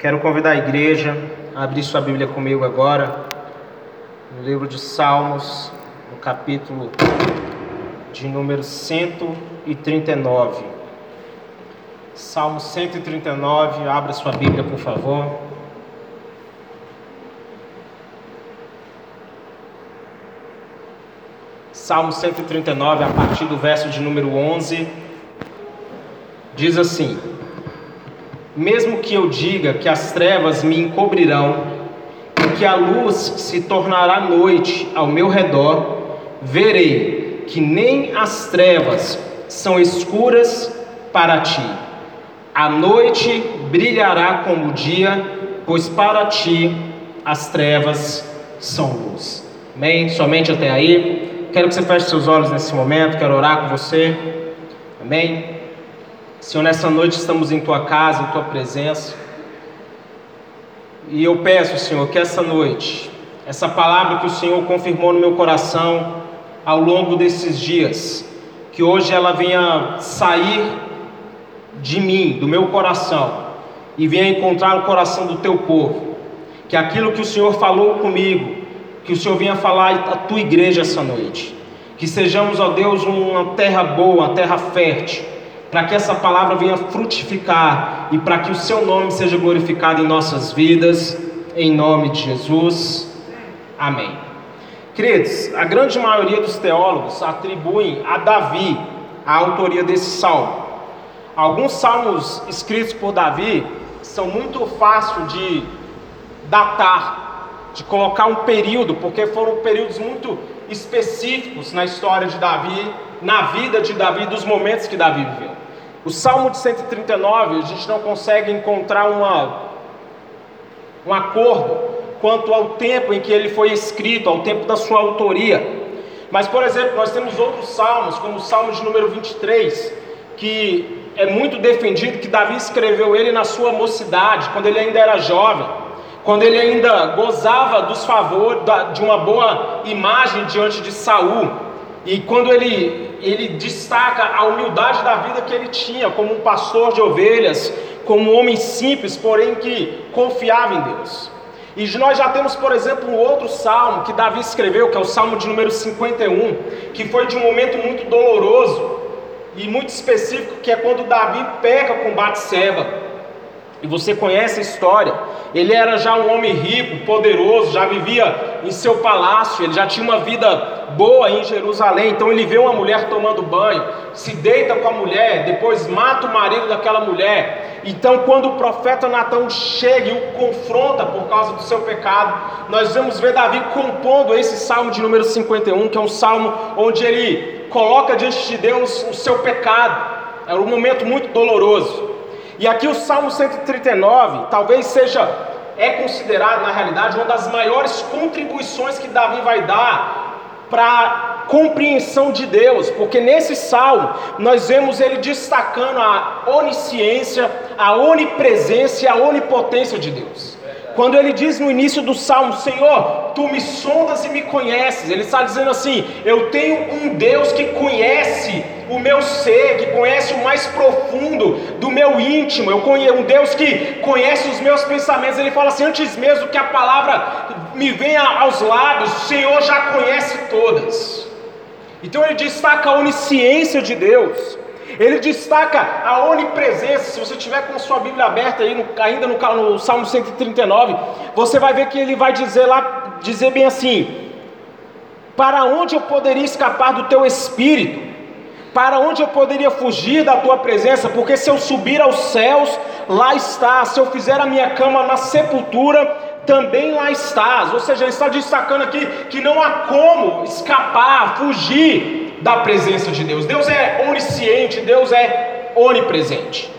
Quero convidar a igreja a abrir sua Bíblia comigo agora, no livro de Salmos, no capítulo de número 139. Salmo 139, abra sua Bíblia, por favor. Salmo 139, a partir do verso de número 11, diz assim: Mesmo que eu diga que as trevas me encobrirão, e que a luz se tornará noite ao meu redor, verei que nem as trevas são escuras para ti. A noite brilhará como o dia, pois para ti as trevas são luz. Amém? Somente até aí. Quero que você feche seus olhos nesse momento, quero orar com você. Amém? Senhor, nessa noite estamos em tua casa, em tua presença. E eu peço, Senhor, que essa noite, essa palavra que o Senhor confirmou no meu coração ao longo desses dias, que hoje ela venha sair de mim, do meu coração, e venha encontrar o coração do teu povo. Que aquilo que o Senhor falou comigo, que o Senhor venha falar à tua igreja essa noite. Que sejamos, ó Deus, uma terra boa, uma terra fértil, para que essa palavra venha frutificar e para que o seu nome seja glorificado em nossas vidas, em nome de Jesus. Amém. Queridos, a grande maioria dos teólogos atribuem a Davi a autoria desse salmo. Alguns salmos escritos por Davi são muito fáceis de datar de colocar um período, porque foram períodos muito específicos na história de Davi, na vida de Davi, dos momentos que Davi viveu. O Salmo de 139, a gente não consegue encontrar uma, um acordo quanto ao tempo em que ele foi escrito, ao tempo da sua autoria. Mas, por exemplo, nós temos outros salmos, como o Salmo de número 23, que é muito defendido que Davi escreveu ele na sua mocidade, quando ele ainda era jovem quando ele ainda gozava dos favores de uma boa imagem diante de Saul, e quando ele, ele destaca a humildade da vida que ele tinha como um pastor de ovelhas, como um homem simples, porém que confiava em Deus. E nós já temos, por exemplo, um outro salmo que Davi escreveu, que é o salmo de número 51, que foi de um momento muito doloroso e muito específico, que é quando Davi peca com Batseba. E você conhece a história. Ele era já um homem rico, poderoso, já vivia em seu palácio, ele já tinha uma vida boa em Jerusalém. Então ele vê uma mulher tomando banho, se deita com a mulher, depois mata o marido daquela mulher. Então, quando o profeta Natão chega e o confronta por causa do seu pecado, nós vamos ver Davi compondo esse salmo de número 51, que é um salmo onde ele coloca diante de Deus o seu pecado. Era um momento muito doloroso. E aqui o Salmo 139 talvez seja, é considerado na realidade uma das maiores contribuições que Davi vai dar para a compreensão de Deus, porque nesse salmo nós vemos ele destacando a onisciência, a onipresença e a onipotência de Deus. Quando ele diz no início do salmo, Senhor, tu me sondas e me conheces, ele está dizendo assim: Eu tenho um Deus que conhece o meu ser, que conhece o mais profundo do meu íntimo, eu conheço um Deus que conhece os meus pensamentos. Ele fala assim: Antes mesmo que a palavra me venha aos lábios, o Senhor já conhece todas. Então ele destaca a onisciência de Deus. Ele destaca a onipresença. Se você tiver com a sua Bíblia aberta aí, no, ainda no, no, Salmo 139, você vai ver que ele vai dizer lá, dizer bem assim: Para onde eu poderia escapar do teu espírito? Para onde eu poderia fugir da tua presença? Porque se eu subir aos céus, lá está. Se eu fizer a minha cama na sepultura, também lá estás. Ou seja, ele está destacando aqui que não há como escapar, fugir da presença de Deus. Deus é onisciente, Deus é onipresente.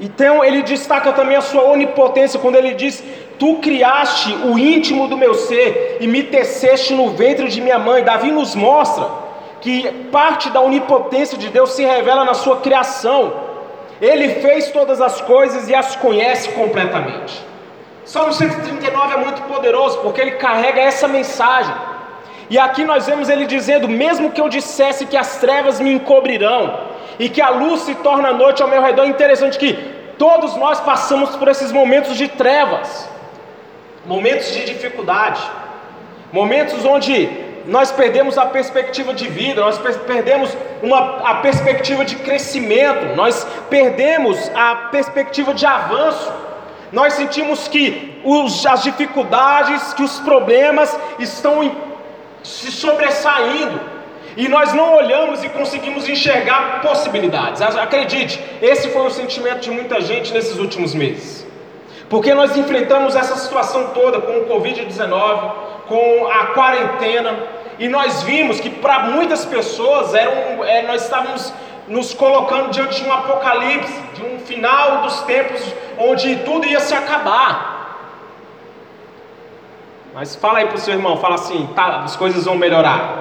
Então ele destaca também a sua onipotência quando ele diz: Tu criaste o íntimo do meu ser e me teceste no ventre de minha mãe. Davi nos mostra que parte da onipotência de Deus se revela na sua criação. Ele fez todas as coisas e as conhece completamente. Salmo 139 é muito poderoso porque ele carrega essa mensagem. E aqui nós vemos ele dizendo: mesmo que eu dissesse que as trevas me encobrirão e que a luz se torna noite ao meu redor, é interessante que Todos nós passamos por esses momentos de trevas, momentos de dificuldade, momentos onde nós perdemos a perspectiva de vida, nós perdemos uma, a perspectiva de crescimento, nós perdemos a perspectiva de avanço, nós sentimos que os, as dificuldades, que os problemas estão se sobressaindo, e nós não olhamos e conseguimos enxergar possibilidades. Acredite, esse foi o sentimento de muita gente nesses últimos meses. Porque nós enfrentamos essa situação toda com o Covid-19, com a quarentena, e nós vimos que para muitas pessoas era um, é, nós estávamos nos colocando diante de um apocalipse, de um final dos tempos onde tudo ia se acabar. Mas fala aí para o seu irmão, fala assim, tá, as coisas vão melhorar.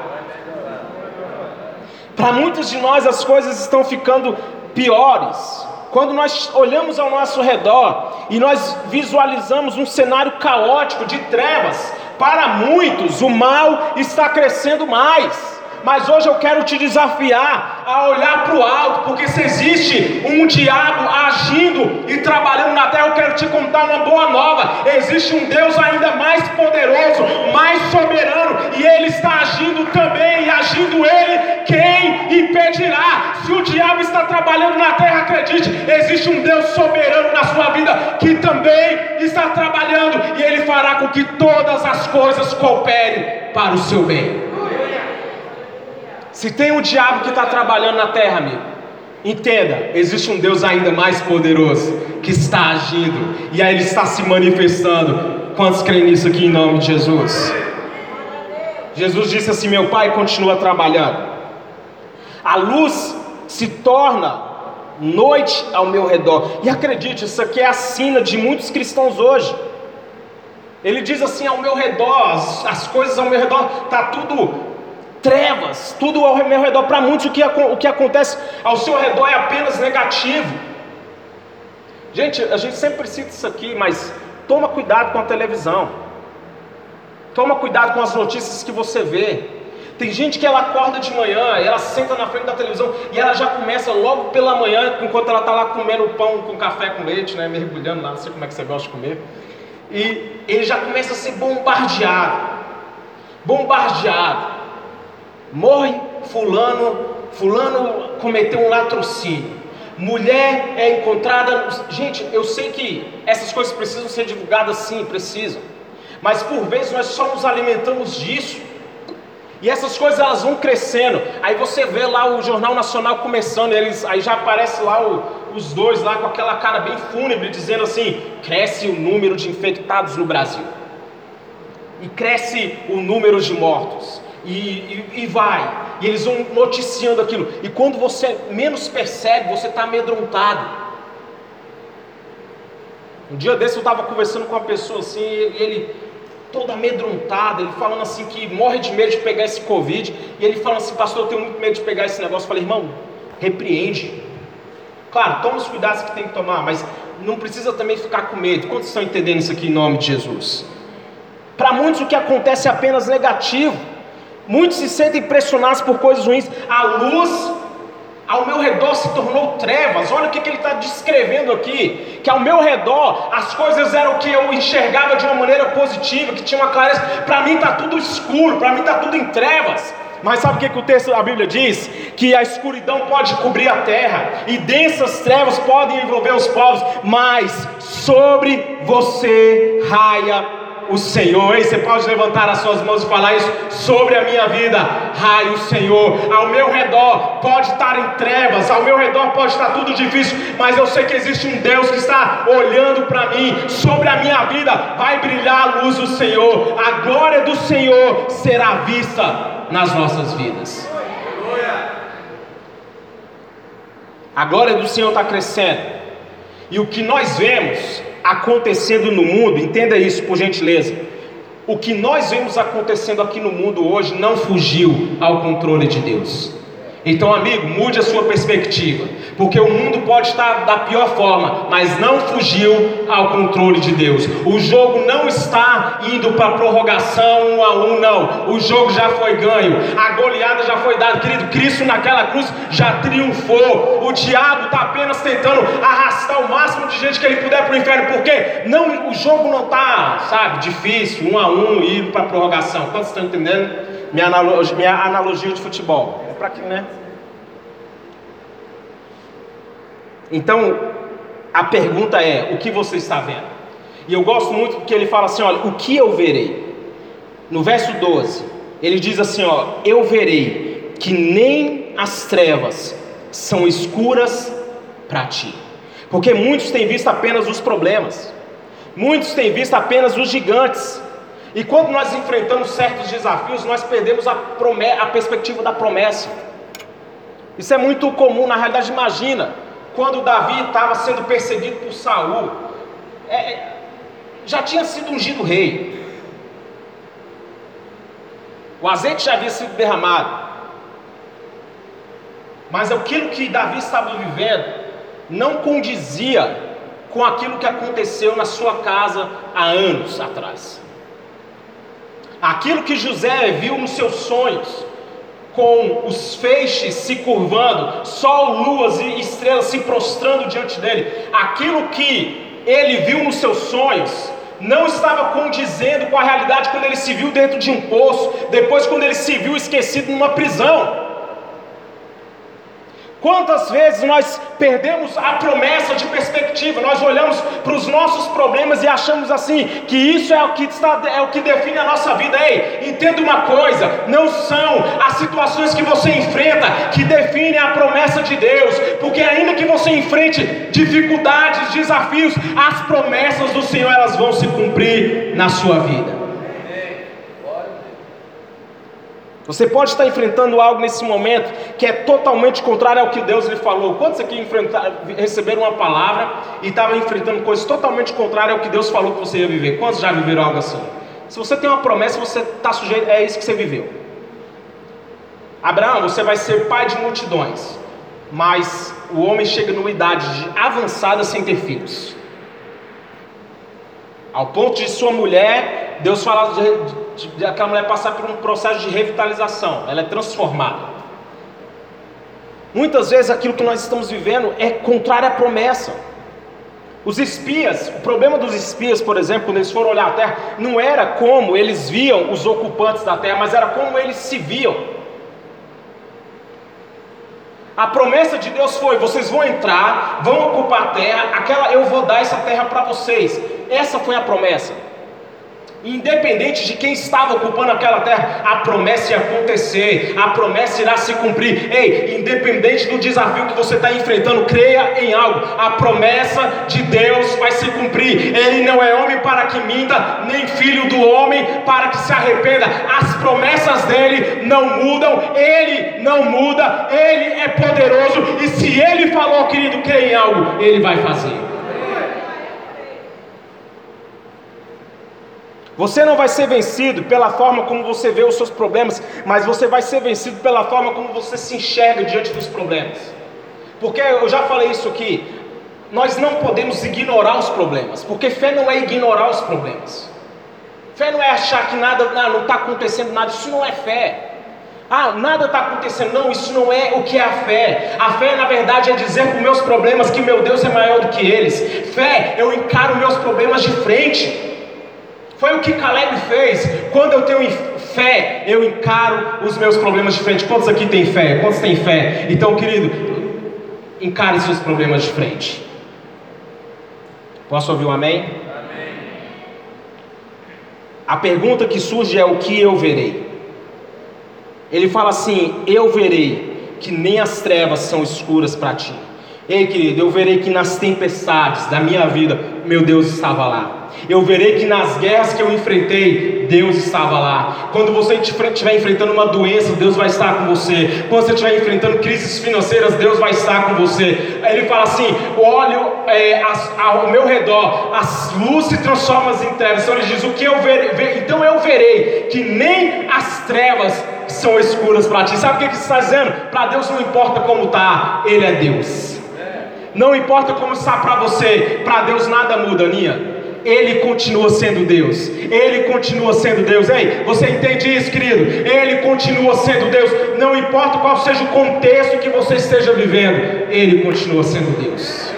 Para muitos de nós as coisas estão ficando piores. Quando nós olhamos ao nosso redor e nós visualizamos um cenário caótico de trevas, para muitos o mal está crescendo mais. Mas hoje eu quero te desafiar a olhar para o alto, porque se existe um diabo agindo e trabalhando na terra, eu quero te contar uma boa nova. Existe um Deus ainda mais poderoso, mais soberano, e ele está agindo também, e agindo ele, quem impedirá? Se o diabo está trabalhando na terra, acredite, existe um Deus soberano na sua vida que também está trabalhando, e ele fará com que todas as coisas cooperem para o seu bem. Se tem um diabo que está trabalhando na terra, amigo, entenda: existe um Deus ainda mais poderoso que está agindo e aí ele está se manifestando. Quantos creem nisso aqui em nome de Jesus? Jesus disse assim: Meu Pai continua trabalhando. A luz se torna noite ao meu redor. E acredite, isso aqui é a sina de muitos cristãos hoje. Ele diz assim: ao meu redor, as, as coisas ao meu redor, está tudo trevas, tudo ao meu redor. Para muitos, o que, o que acontece ao seu redor é apenas negativo. Gente, a gente sempre cita isso aqui, mas toma cuidado com a televisão. Toma cuidado com as notícias que você vê. Tem gente que ela acorda de manhã, ela senta na frente da televisão e ela já começa logo pela manhã, enquanto ela está lá comendo pão com café com leite, né, mergulhando lá, não sei como é que você gosta de comer. E ele já começa a ser bombardeado. Bombardeado morre fulano, fulano cometeu um latrocínio. Mulher é encontrada. Gente, eu sei que essas coisas precisam ser divulgadas sim, precisam. Mas por vezes nós só nos alimentamos disso. E essas coisas elas vão crescendo. Aí você vê lá o Jornal Nacional começando, eles, aí já aparece lá o, os dois lá com aquela cara bem fúnebre, dizendo assim: cresce o número de infectados no Brasil. E cresce o número de mortos e, e, e, vai, e eles vão noticiando aquilo, e quando você menos percebe, você está amedrontado. Um dia desse eu estava conversando com uma pessoa assim, e ele todo amedrontado, ele falando assim que morre de medo de pegar esse Covid, e ele falando assim, pastor, eu tenho muito medo de pegar esse negócio. Eu falei, irmão, repreende. Claro, toma os cuidados que tem que tomar, mas não precisa também ficar com medo. Quantos estão entendendo isso aqui em nome de Jesus? Para muitos o que acontece é apenas negativo. Muitos se sentem impressionados por coisas ruins. A luz ao meu redor se tornou trevas. Olha o que, que ele está descrevendo aqui: que ao meu redor as coisas eram que eu enxergava de uma maneira positiva, que tinha uma clareza. Para mim está tudo escuro, para mim está tudo em trevas. Mas sabe o que, que o texto da Bíblia diz? Que a escuridão pode cobrir a terra, e densas trevas podem envolver os povos, mas sobre você raia o Senhor. Ei, você pode levantar as suas mãos e falar isso sobre a minha vida. Ai, o Senhor, ao meu redor pode estar em trevas, ao meu redor pode estar tudo difícil, mas eu sei que existe um Deus que está olhando para mim. Sobre a minha vida vai brilhar a luz do Senhor. A glória do Senhor será vista nas nossas vidas. A glória do Senhor está crescendo. E o que nós vemos acontecendo no mundo, entenda isso por gentileza. O que nós vemos acontecendo aqui no mundo hoje não fugiu ao controle de Deus. Então, amigo, mude a sua perspectiva, porque o mundo pode estar da pior forma, mas não fugiu ao controle de Deus. O jogo não está indo para prorrogação um a um, não. O jogo já foi ganho, a goleada já foi dada, querido. Cristo naquela cruz já triunfou. O diabo está apenas tentando arrastar o máximo de gente que ele puder para o inferno, porque não, o jogo não está, sabe, difícil, um a um, ir para prorrogação. Quantos estão entendendo? Minha analogia, minha analogia de futebol para quem, né? Então, a pergunta é: o que você está vendo? E eu gosto muito porque ele fala assim: olha, o que eu verei? No verso 12, ele diz assim: ó, eu verei que nem as trevas são escuras para ti. Porque muitos têm visto apenas os problemas, muitos têm visto apenas os gigantes, e quando nós enfrentamos certos desafios, nós perdemos a, a perspectiva da promessa. Isso é muito comum, na realidade, imagina, quando Davi estava sendo perseguido por Saul, é, é, já tinha sido ungido rei. O azeite já havia sido derramado. Mas aquilo que Davi estava vivendo não condizia com aquilo que aconteceu na sua casa há anos atrás. Aquilo que José viu nos seus sonhos, com os feixes se curvando, sol, luas e estrelas se prostrando diante dele, aquilo que ele viu nos seus sonhos, não estava condizendo com a realidade quando ele se viu dentro de um poço, depois quando ele se viu esquecido numa prisão. Quantas vezes nós perdemos a promessa de perspectiva? Nós olhamos para os nossos problemas e achamos assim que isso é o que está, é o que define a nossa vida. Ei, entenda uma coisa: não são as situações que você enfrenta que definem a promessa de Deus, porque ainda que você enfrente dificuldades, desafios, as promessas do Senhor elas vão se cumprir na sua vida. Você pode estar enfrentando algo nesse momento que é totalmente contrário ao que Deus lhe falou. Quantos aqui receberam uma palavra e estavam enfrentando coisas totalmente contrárias ao que Deus falou que você ia viver? Quantos já viveram algo assim? Se você tem uma promessa, você está sujeito, é isso que você viveu. Abraão, você vai ser pai de multidões, mas o homem chega numa idade avançada sem ter filhos. Ao ponto de sua mulher, Deus fala de, de aquela mulher passar por um processo de revitalização, ela é transformada. Muitas vezes aquilo que nós estamos vivendo é contrário à promessa. Os espias, o problema dos espias, por exemplo, quando eles foram olhar a terra, não era como eles viam os ocupantes da terra, mas era como eles se viam. A promessa de Deus foi: vocês vão entrar, vão ocupar a terra, aquela eu vou dar essa terra para vocês. Essa foi a promessa. Independente de quem estava ocupando aquela terra, a promessa ia acontecer, a promessa irá se cumprir. Ei, independente do desafio que você está enfrentando, creia em algo, a promessa de Deus vai se cumprir. Ele não é homem para que minta, nem filho do homem para que se arrependa. As promessas dele não mudam, ele não muda, ele é poderoso, e se ele falou, querido, creia em algo, ele vai fazer. Você não vai ser vencido pela forma como você vê os seus problemas, mas você vai ser vencido pela forma como você se enxerga diante dos problemas. Porque eu já falei isso aqui, nós não podemos ignorar os problemas, porque fé não é ignorar os problemas. Fé não é achar que nada não está acontecendo nada, isso não é fé. Ah, nada está acontecendo. Não, isso não é o que é a fé. A fé, na verdade, é dizer para os meus problemas que meu Deus é maior do que eles. Fé, eu encaro meus problemas de frente. Foi o que Caleb fez. Quando eu tenho fé, eu encaro os meus problemas de frente. Quantos aqui têm fé? Quantos têm fé? Então, querido, encare seus problemas de frente. Posso ouvir um amém? amém? A pergunta que surge é: o que eu verei? Ele fala assim: Eu verei que nem as trevas são escuras para ti. Ei, querido, eu verei que nas tempestades da minha vida, meu Deus estava lá. Eu verei que nas guerras que eu enfrentei, Deus estava lá. Quando você estiver enfrentando uma doença, Deus vai estar com você. Quando você estiver enfrentando crises financeiras, Deus vai estar com você. Ele fala assim: olho é, ao meu redor, as luzes se transformam em trevas. Então ele diz: o que eu verei? Então eu verei que nem as trevas são escuras para ti. Sabe o que, que está dizendo? Para Deus não importa como está, Ele é Deus. Não importa como está para você, para Deus nada muda, Aninha. Ele continua sendo Deus. Ele continua sendo Deus. Ei, você entende isso, querido? Ele continua sendo Deus. Não importa qual seja o contexto que você esteja vivendo, Ele continua sendo Deus.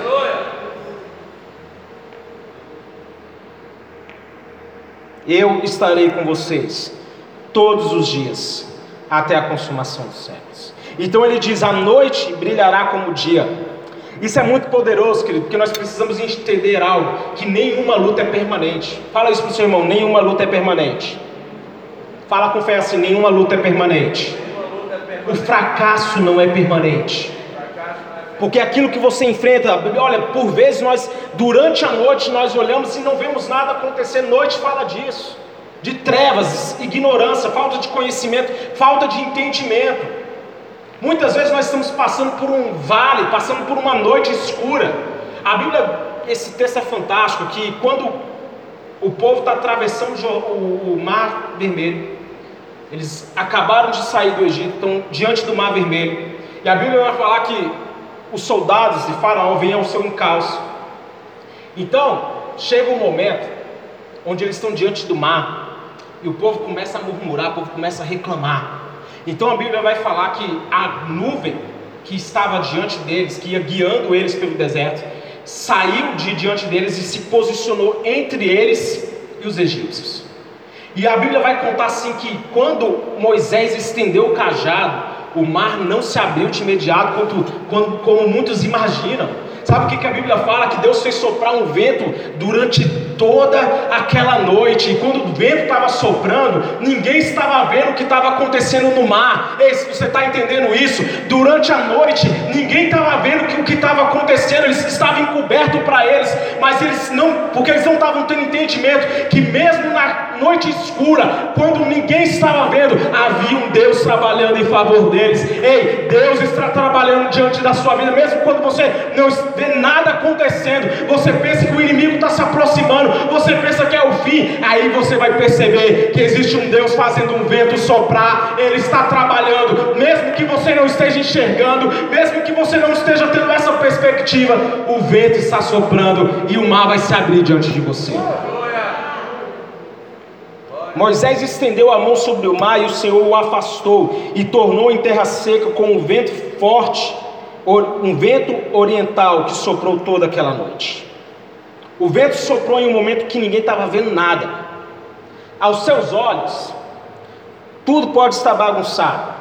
Eu estarei com vocês todos os dias, até a consumação dos séculos. Então ele diz: a noite brilhará como o dia. Isso é muito poderoso, querido, porque nós precisamos entender algo: que nenhuma luta é permanente. Fala isso para o seu irmão: nenhuma luta é permanente. Fala com fé assim: nenhuma luta é permanente. O fracasso não é permanente. Porque aquilo que você enfrenta, olha, por vezes nós, durante a noite, nós olhamos e não vemos nada acontecer. Noite fala disso, de trevas, ignorância, falta de conhecimento, falta de entendimento. Muitas vezes nós estamos passando por um vale, passando por uma noite escura. A Bíblia, esse texto é fantástico, que quando o povo está atravessando o, mar vermelho, eles acabaram de sair do Egito, estão diante do mar vermelho. E a Bíblia vai falar que os soldados de Faraó vinham ao seu encalço. Então, chega um momento onde eles estão diante do mar e o povo começa a murmurar, o povo começa a reclamar. Então a Bíblia vai falar que a nuvem que estava diante deles, que ia guiando eles pelo deserto, saiu de diante deles e se posicionou entre eles e os egípcios. E a Bíblia vai contar assim que quando Moisés estendeu o cajado, o mar não se abriu de imediato, quanto, quando, como muitos imaginam. Sabe o que, que a Bíblia fala? Que Deus fez soprar um vento durante toda aquela noite. E quando o vento estava soprando, ninguém estava vendo o que estava acontecendo no mar. Ei, se você está entendendo isso, durante a noite, ninguém estava vendo o que estava acontecendo. Eles estavam encobertos para eles, mas eles não, porque eles não estavam tendo entendimento que mesmo na noite escura, quando ninguém estava vendo, havia um Deus trabalhando em favor deles. Ei, Deus está trabalhando diante da sua vida, mesmo quando você não vê nada acontecendo, você pensa que o inimigo está se aproximando, você pensa que é o fim, aí você vai perceber que existe um Deus fazendo um vento soprar, Ele está trabalhando, mesmo que você não esteja enxergando, mesmo que você não esteja tendo essa perspectiva, o vento está soprando e o mar vai se abrir diante de você. Moisés estendeu a mão sobre o mar e o Senhor o afastou e tornou em terra seca com um vento forte um vento oriental que soprou toda aquela noite. O vento soprou em um momento que ninguém estava vendo nada. Aos seus olhos, tudo pode estar bagunçado.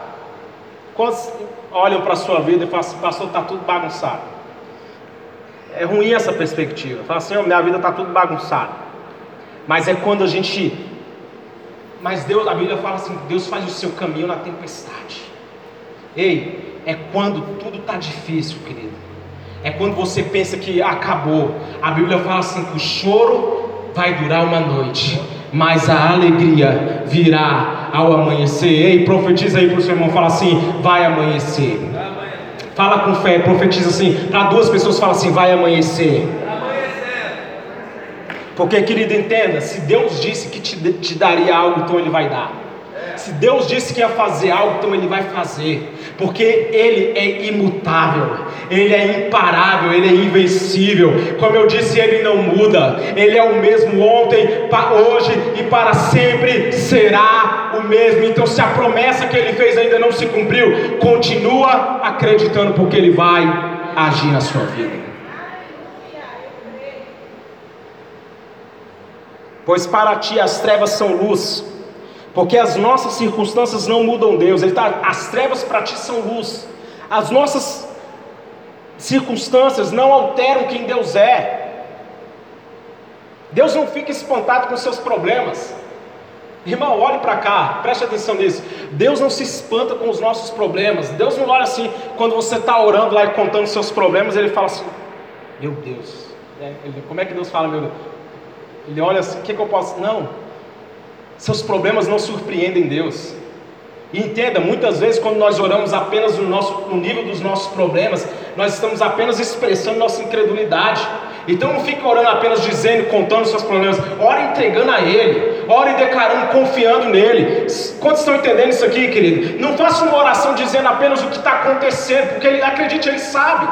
Quantos olham para a sua vida e falam assim, pastor, está tudo bagunçado? É ruim essa perspectiva. Fala assim, oh, minha vida está tudo bagunçado. Mas é quando a gente. Mas Deus, a Bíblia fala assim: Deus faz o seu caminho na tempestade. Ei, é quando tudo está difícil, querido. É quando você pensa que acabou. A Bíblia fala assim: que o choro vai durar uma noite, mas a alegria virá ao amanhecer. Ei, profetiza aí para o seu irmão, fala assim: vai amanhecer. Fala com fé, profetiza assim. Para duas pessoas, fala assim: vai amanhecer. Porque, querido, entenda: se Deus disse que te, te daria algo, então Ele vai dar. Se Deus disse que ia fazer algo, então Ele vai fazer, porque Ele é imutável, Ele é imparável, Ele é invencível. Como eu disse, Ele não muda, Ele é o mesmo ontem, hoje e para sempre será o mesmo. Então, se a promessa que Ele fez ainda não se cumpriu, continua acreditando, porque Ele vai agir na sua vida. Pois para ti as trevas são luz porque as nossas circunstâncias não mudam Deus. Ele tá, as trevas para ti são luz. As nossas circunstâncias não alteram quem Deus é. Deus não fica espantado com seus problemas. Irmão, olhe para cá, preste atenção nisso. Deus não se espanta com os nossos problemas. Deus não olha assim, quando você está orando lá e contando seus problemas, ele fala assim: Meu Deus, é, como é que Deus fala, meu Deus? Ele olha assim: O que, que eu posso. Não, seus problemas não surpreendem Deus. E entenda, muitas vezes quando nós oramos apenas no, nosso, no nível dos nossos problemas, nós estamos apenas expressando nossa incredulidade. Então não fique orando apenas dizendo, contando seus problemas. Ora entregando a Ele. ore declarando, confiando nele. Quantos estão entendendo isso aqui, querido? Não faça uma oração dizendo apenas o que está acontecendo, porque ele acredite, ele sabe.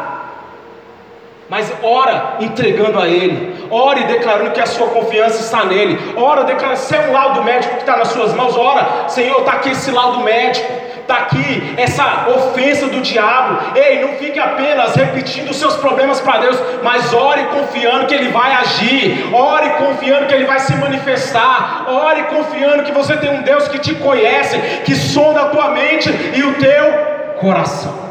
Mas ora entregando a Ele, ore declarando que a sua confiança está nele, ora declarando, se é um laudo médico que está nas suas mãos, ora, Senhor, está aqui esse laudo médico, está aqui essa ofensa do diabo. Ei, não fique apenas repetindo os seus problemas para Deus, mas ore confiando que Ele vai agir, ore confiando que Ele vai se manifestar, ore confiando que você tem um Deus que te conhece, que sonda a tua mente e o teu coração.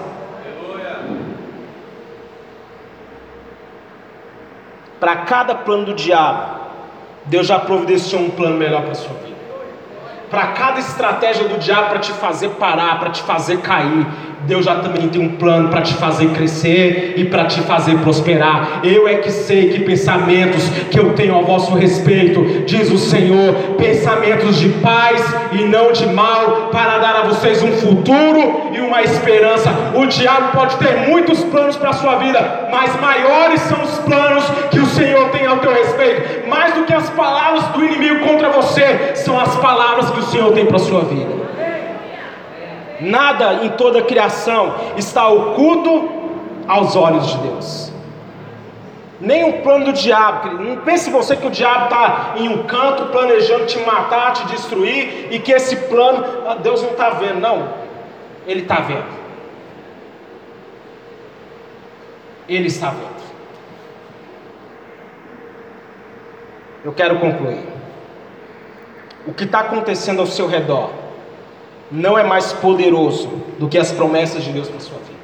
Para cada plano do diabo, Deus já providenciou um plano melhor para sua vida. Para cada estratégia do diabo para te fazer parar, para te fazer cair, Deus já também tem um plano para te fazer crescer e para te fazer prosperar. Eu é que sei que pensamentos que eu tenho ao vosso respeito, diz o Senhor, pensamentos de paz e não de mal, para dar a vocês um futuro e uma esperança. O diabo pode ter muitos planos para a sua vida, mas maiores são os planos que o Senhor tem ao teu respeito. Mais do que as palavras do inimigo contra você, são as palavras que o Senhor tem para a sua vida. Nada em toda a criação está oculto aos olhos de Deus. Nem um plano do diabo. Não pense você que o diabo está em um canto planejando te matar, te destruir, e que esse plano ah, Deus não está vendo. Não, Ele está vendo. Ele está vendo. Eu quero concluir. O que está acontecendo ao seu redor não é mais poderoso do que as promessas de Deus para sua vida.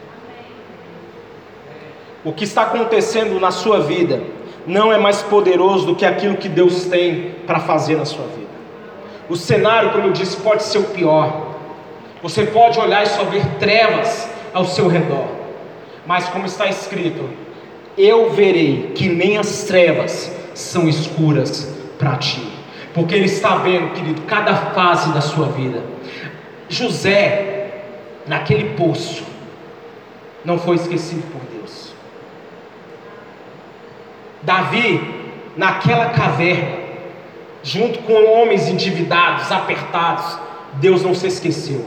O que está acontecendo na sua vida não é mais poderoso do que aquilo que Deus tem para fazer na sua vida. O cenário, como eu disse, pode ser o pior. Você pode olhar e só ver trevas ao seu redor. Mas como está escrito, eu verei que nem as trevas são escuras para ti. Porque ele está vendo, querido, cada fase da sua vida. José, naquele poço, não foi esquecido por Deus. Davi, naquela caverna, junto com homens endividados, apertados, Deus não se esqueceu.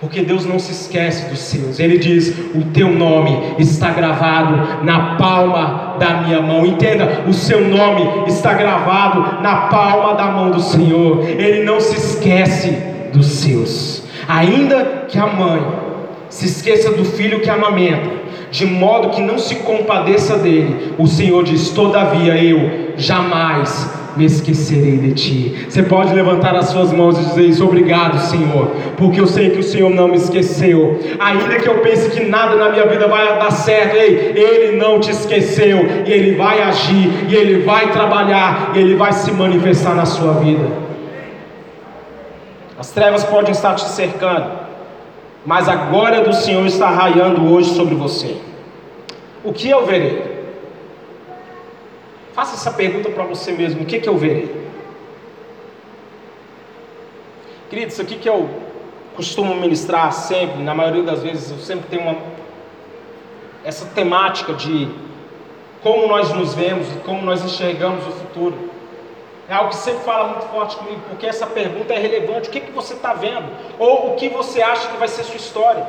Porque Deus não se esquece dos seus. Ele diz: O teu nome está gravado na palma da minha mão. Entenda, o seu nome está gravado na palma da mão do Senhor. Ele não se esquece dos seus. Ainda que a mãe se esqueça do filho que amamenta, de modo que não se compadeça dele, o Senhor diz: Todavia eu jamais me esquecerei de ti. Você pode levantar as suas mãos e dizer isso, obrigado, Senhor, porque eu sei que o Senhor não me esqueceu. Ainda que eu pense que nada na minha vida vai dar certo, ei, Ele não te esqueceu, e Ele vai agir, e Ele vai trabalhar, e Ele vai se manifestar na sua vida. As trevas podem estar te cercando, mas a glória do Senhor está raiando hoje sobre você. O que eu verei? Faça essa pergunta para você mesmo: o que, que eu verei? Querido, isso aqui que eu costumo ministrar sempre, na maioria das vezes, eu sempre tenho uma, essa temática de como nós nos vemos, como nós enxergamos o futuro. É algo que sempre fala muito forte comigo, porque essa pergunta é relevante. O que, que você está vendo? Ou o que você acha que vai ser sua história?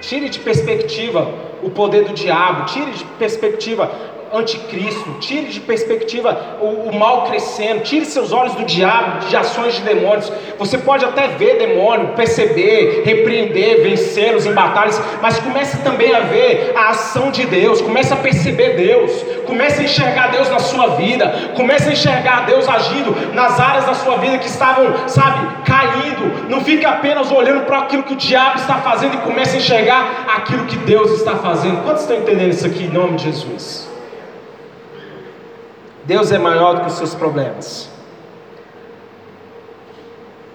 Tire de perspectiva o poder do diabo, tire de perspectiva anticristo, tire de perspectiva o, o, mal crescendo, tire seus olhos do diabo, de ações de demônios. Você pode até ver demônio, perceber, repreender, vencê-los em batalhas, mas comece também a ver a ação de Deus, comece a perceber Deus, comece a enxergar Deus na sua vida, comece a enxergar Deus agindo nas áreas da sua vida que estavam, sabe, caindo. Não fique apenas olhando para aquilo que o diabo está fazendo e comece a enxergar aquilo que Deus está fazendo. Quantos estão entendendo isso aqui em nome de Jesus? Deus é maior do que os seus problemas.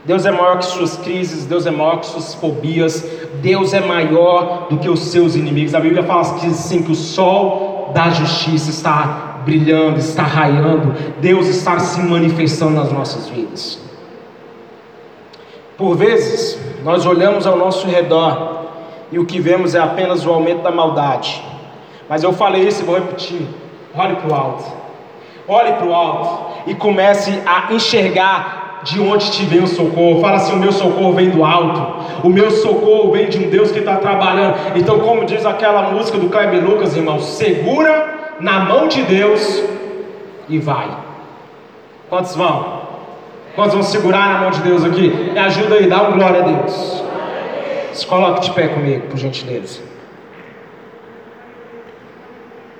Deus é maior que suas crises, Deus é maior que suas fobias, Deus é maior do que os seus inimigos. A Bíblia fala assim que o sol da justiça está brilhando, está raiando, Deus está se manifestando nas nossas vidas. Por vezes, nós olhamos ao nosso redor e o que vemos é apenas o aumento da maldade. Mas eu falei isso e vou repetir: olhe para o alto. Olhe para o alto e comece a enxergar de onde te vem o socorro. Fala assim: o meu socorro vem do alto, o meu socorro vem de um Deus que está trabalhando. Então, como diz aquela música do Kleber Lucas, irmão, segura na mão de Deus e vai. Quantos vão? Quantos vão segurar na mão de Deus aqui? Me ajuda aí, dá um glória a Deus. Se coloque de pé comigo, por gentileza.